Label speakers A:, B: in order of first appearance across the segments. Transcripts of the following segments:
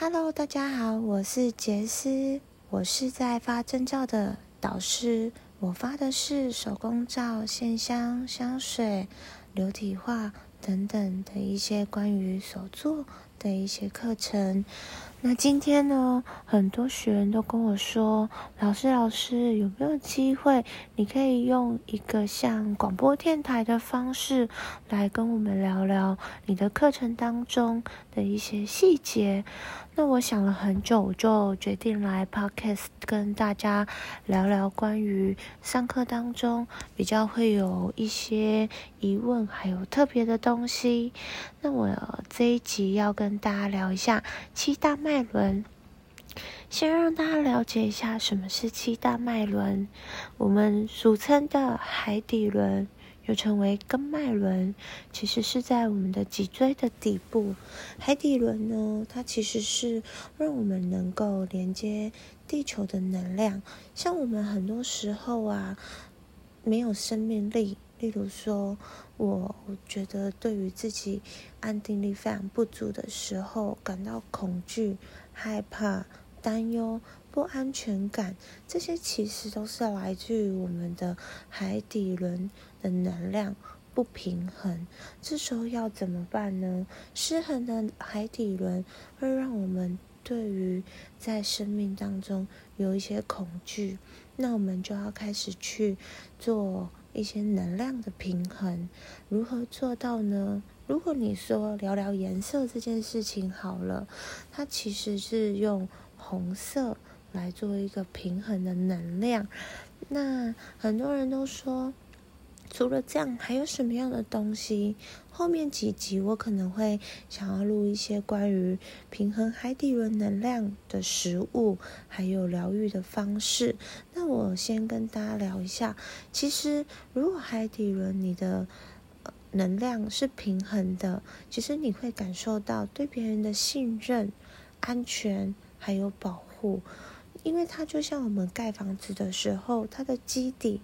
A: Hello，大家好，我是杰斯，我是在发证照的导师，我发的是手工皂、线香、香水、流体画等等的一些关于手作的一些课程。那今天呢，很多学员都跟我说：“老师，老师，有没有机会，你可以用一个像广播电台的方式来跟我们聊聊你的课程当中的一些细节？”那我想了很久，就决定来 Podcast 跟大家聊聊关于上课当中比较会有一些疑问，还有特别的东西。那我这一集要跟大家聊一下七大脉轮，先让大家了解一下什么是七大脉轮，我们俗称的海底轮。又称为根脉轮，其实是在我们的脊椎的底部。海底轮呢，它其实是让我们能够连接地球的能量。像我们很多时候啊，没有生命力，例如说，我觉得对于自己安定力非常不足的时候，感到恐惧、害怕、担忧。不安全感，这些其实都是来自于我们的海底轮的能量不平衡。这时候要怎么办呢？失衡的海底轮会让我们对于在生命当中有一些恐惧，那我们就要开始去做一些能量的平衡。如何做到呢？如果你说聊聊颜色这件事情好了，它其实是用红色。来做一个平衡的能量。那很多人都说，除了这样，还有什么样的东西？后面几集我可能会想要录一些关于平衡海底轮能量的食物，还有疗愈的方式。那我先跟大家聊一下，其实如果海底轮你的能量是平衡的，其实你会感受到对别人的信任、安全还有保护。因为它就像我们盖房子的时候，它的基底，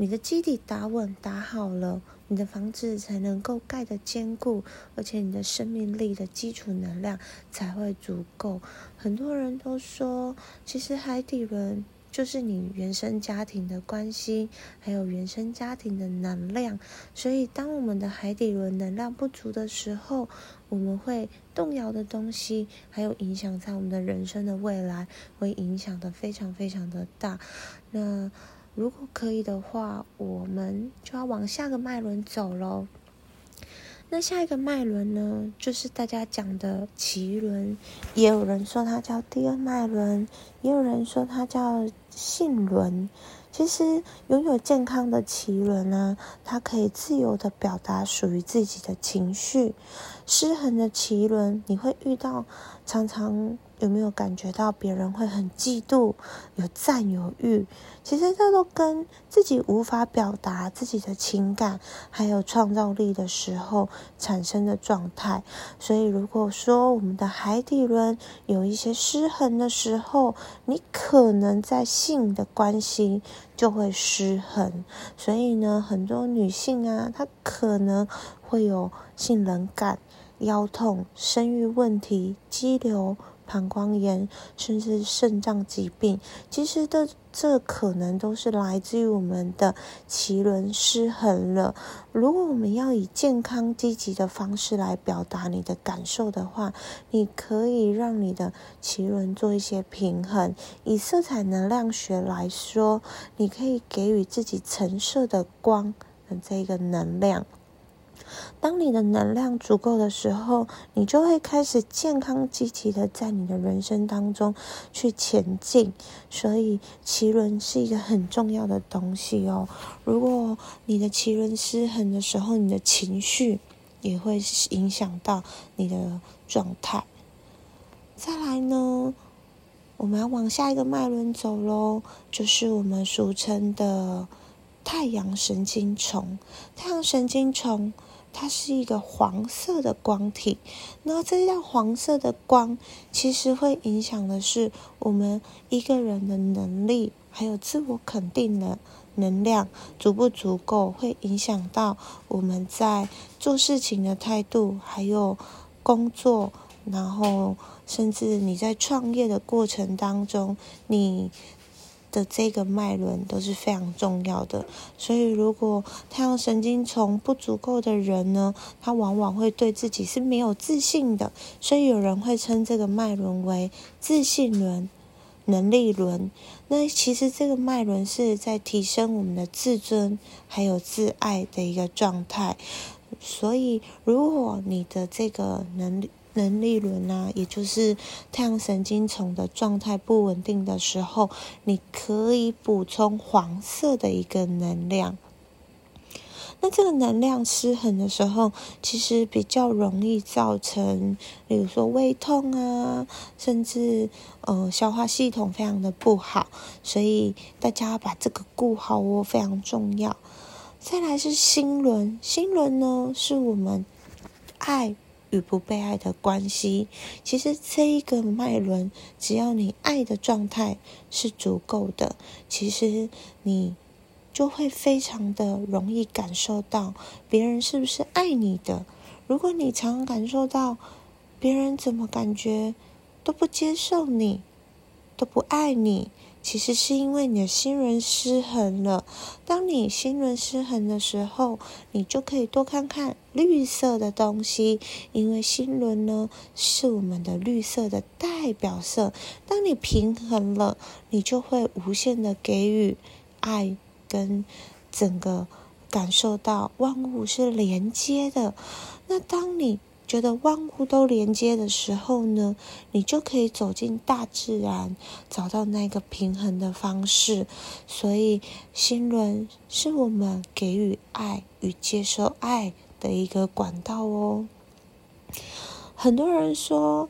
A: 你的基底打稳打好了，你的房子才能够盖得坚固，而且你的生命力的基础能量才会足够。很多人都说，其实海底轮就是你原生家庭的关系，还有原生家庭的能量。所以，当我们的海底轮能量不足的时候，我们会动摇的东西，还有影响在我们的人生的未来，会影响的非常非常的大。那如果可以的话，我们就要往下个脉轮走喽。那下一个脉轮呢，就是大家讲的脐轮，也有人说它叫第二脉轮，也有人说它叫性轮。其实，拥有健康的脐轮呢，它可以自由地表达属于自己的情绪。失衡的脐轮，你会遇到常常。有没有感觉到别人会很嫉妒、有占有欲？其实这都跟自己无法表达自己的情感，还有创造力的时候产生的状态。所以，如果说我们的海底轮有一些失衡的时候，你可能在性的关系就会失衡。所以呢，很多女性啊，她可能会有性冷感、腰痛、生育问题、肌瘤。膀胱炎，甚至肾脏疾病，其实的这可能都是来自于我们的脐轮失衡了。如果我们要以健康积极的方式来表达你的感受的话，你可以让你的脐轮做一些平衡。以色彩能量学来说，你可以给予自己橙色的光的这个能量。当你的能量足够的时候，你就会开始健康积极的在你的人生当中去前进。所以，脐轮是一个很重要的东西哦。如果你的脐轮失衡的时候，你的情绪也会影响到你的状态。再来呢，我们要往下一个脉轮走喽，就是我们俗称的太阳神经丛。太阳神经丛。它是一个黄色的光体，那这样黄色的光其实会影响的是我们一个人的能力，还有自我肯定的能量足不足够，会影响到我们在做事情的态度，还有工作、然后甚至你在创业的过程当中，你的这个脉轮都是非常重要的。所以，如果太阳神经丛不足够的人呢，他往往会对自己是没有自信的。所以，有人会称这个脉轮为自信轮。能力轮，那其实这个脉轮是在提升我们的自尊还有自爱的一个状态。所以，如果你的这个能力能力轮啊，也就是太阳神经丛的状态不稳定的时候，你可以补充黄色的一个能量。那这个能量失衡的时候，其实比较容易造成，比如说胃痛啊，甚至呃消化系统非常的不好，所以大家要把这个顾好哦，非常重要。再来是心轮，心轮呢是我们爱与不被爱的关系。其实这一个脉轮，只要你爱的状态是足够的，其实你。就会非常的容易感受到别人是不是爱你的。如果你常感受到别人怎么感觉都不接受你，都不爱你，其实是因为你的心轮失衡了。当你心轮失衡的时候，你就可以多看看绿色的东西，因为心轮呢是我们的绿色的代表色。当你平衡了，你就会无限的给予爱。跟整个感受到万物是连接的，那当你觉得万物都连接的时候呢，你就可以走进大自然，找到那个平衡的方式。所以，心轮是我们给予爱与接受爱的一个管道哦。很多人说，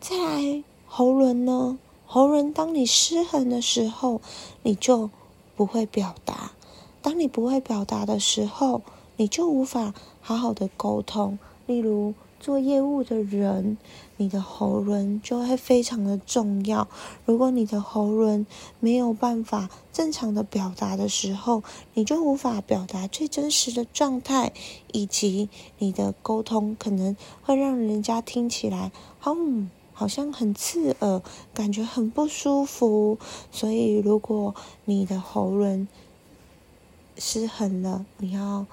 A: 再来喉轮呢？喉轮当你失衡的时候，你就。不会表达，当你不会表达的时候，你就无法好好的沟通。例如做业务的人，你的喉轮就会非常的重要。如果你的喉轮没有办法正常的表达的时候，你就无法表达最真实的状态，以及你的沟通可能会让人家听起来，嗯。好像很刺耳，感觉很不舒服。所以，如果你的喉轮失衡了，你要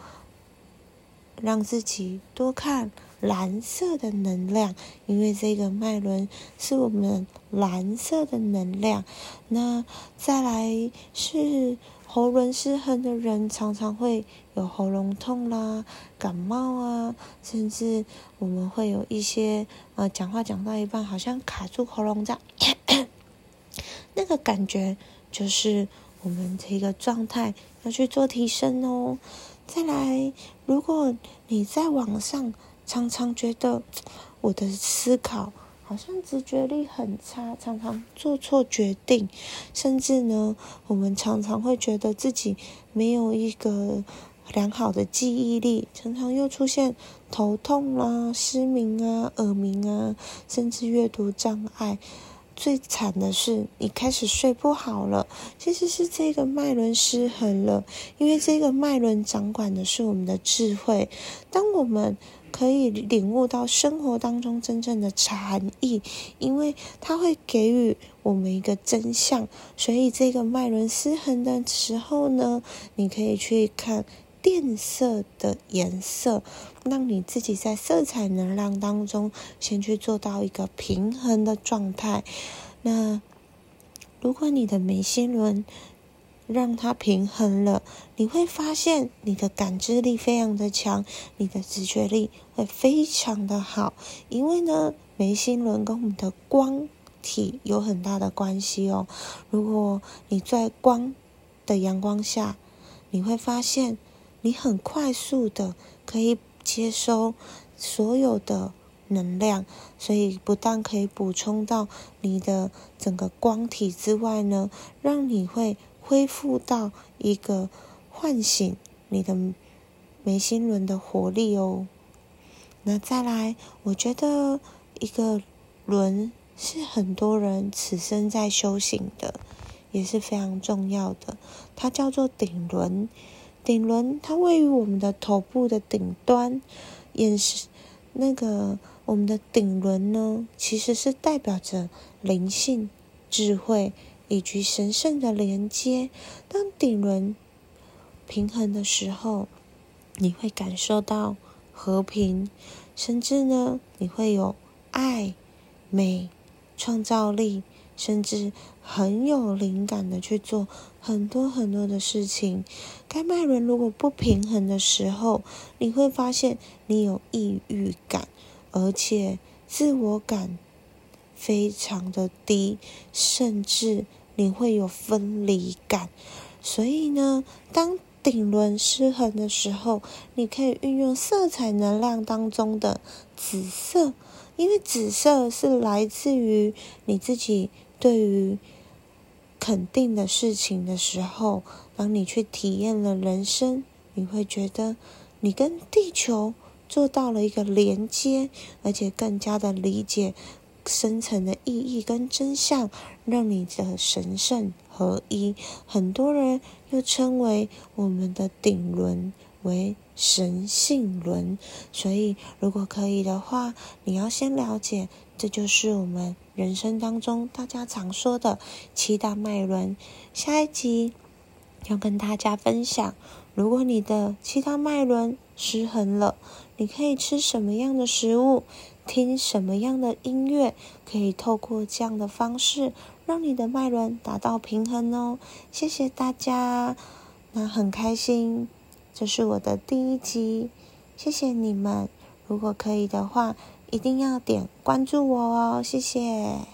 A: 让自己多看蓝色的能量，因为这个脉轮是我们蓝色的能量。那再来是。喉轮失衡的人常常会有喉咙痛啦、感冒啊，甚至我们会有一些呃，讲话讲到一半好像卡住喉咙这样，那个感觉就是我们这个状态要去做提升哦。再来，如果你在网上常常觉得我的思考。好像直觉力很差，常常做错决定，甚至呢，我们常常会觉得自己没有一个良好的记忆力，常常又出现头痛啊、失明啊、耳鸣啊，甚至阅读障碍。最惨的是，你开始睡不好了，其实是这个脉轮失衡了，因为这个脉轮掌管的是我们的智慧，当我们。可以领悟到生活当中真正的禅意，因为它会给予我们一个真相。所以这个脉轮失衡的时候呢，你可以去看靛色的颜色，让你自己在色彩能量当中先去做到一个平衡的状态。那如果你的眉心轮，让它平衡了，你会发现你的感知力非常的强，你的直觉力会非常的好。因为呢，眉心轮跟我们的光体有很大的关系哦。如果你在光的阳光下，你会发现你很快速的可以接收所有的能量，所以不但可以补充到你的整个光体之外呢，让你会。恢复到一个唤醒你的眉心轮的活力哦。那再来，我觉得一个轮是很多人此生在修行的，也是非常重要的。它叫做顶轮，顶轮它位于我们的头部的顶端，也是那个我们的顶轮呢，其实是代表着灵性、智慧以及神圣的连接。当顶轮平衡的时候，你会感受到和平，甚至呢，你会有爱、美、创造力。甚至很有灵感的去做很多很多的事情。该脉轮如果不平衡的时候，你会发现你有抑郁感，而且自我感非常的低，甚至你会有分离感。所以呢，当顶轮失衡的时候，你可以运用色彩能量当中的紫色，因为紫色是来自于你自己。对于肯定的事情的时候，当你去体验了人生，你会觉得你跟地球做到了一个连接，而且更加的理解深层的意义跟真相，让你的神圣合一。很多人又称为我们的顶轮为神性轮，所以如果可以的话，你要先了解。这就是我们人生当中大家常说的七大脉轮。下一集要跟大家分享，如果你的七大脉轮失衡了，你可以吃什么样的食物，听什么样的音乐，可以透过这样的方式让你的脉轮达到平衡哦。谢谢大家，那很开心，这是我的第一集，谢谢你们。如果可以的话。一定要点关注我哦，谢谢。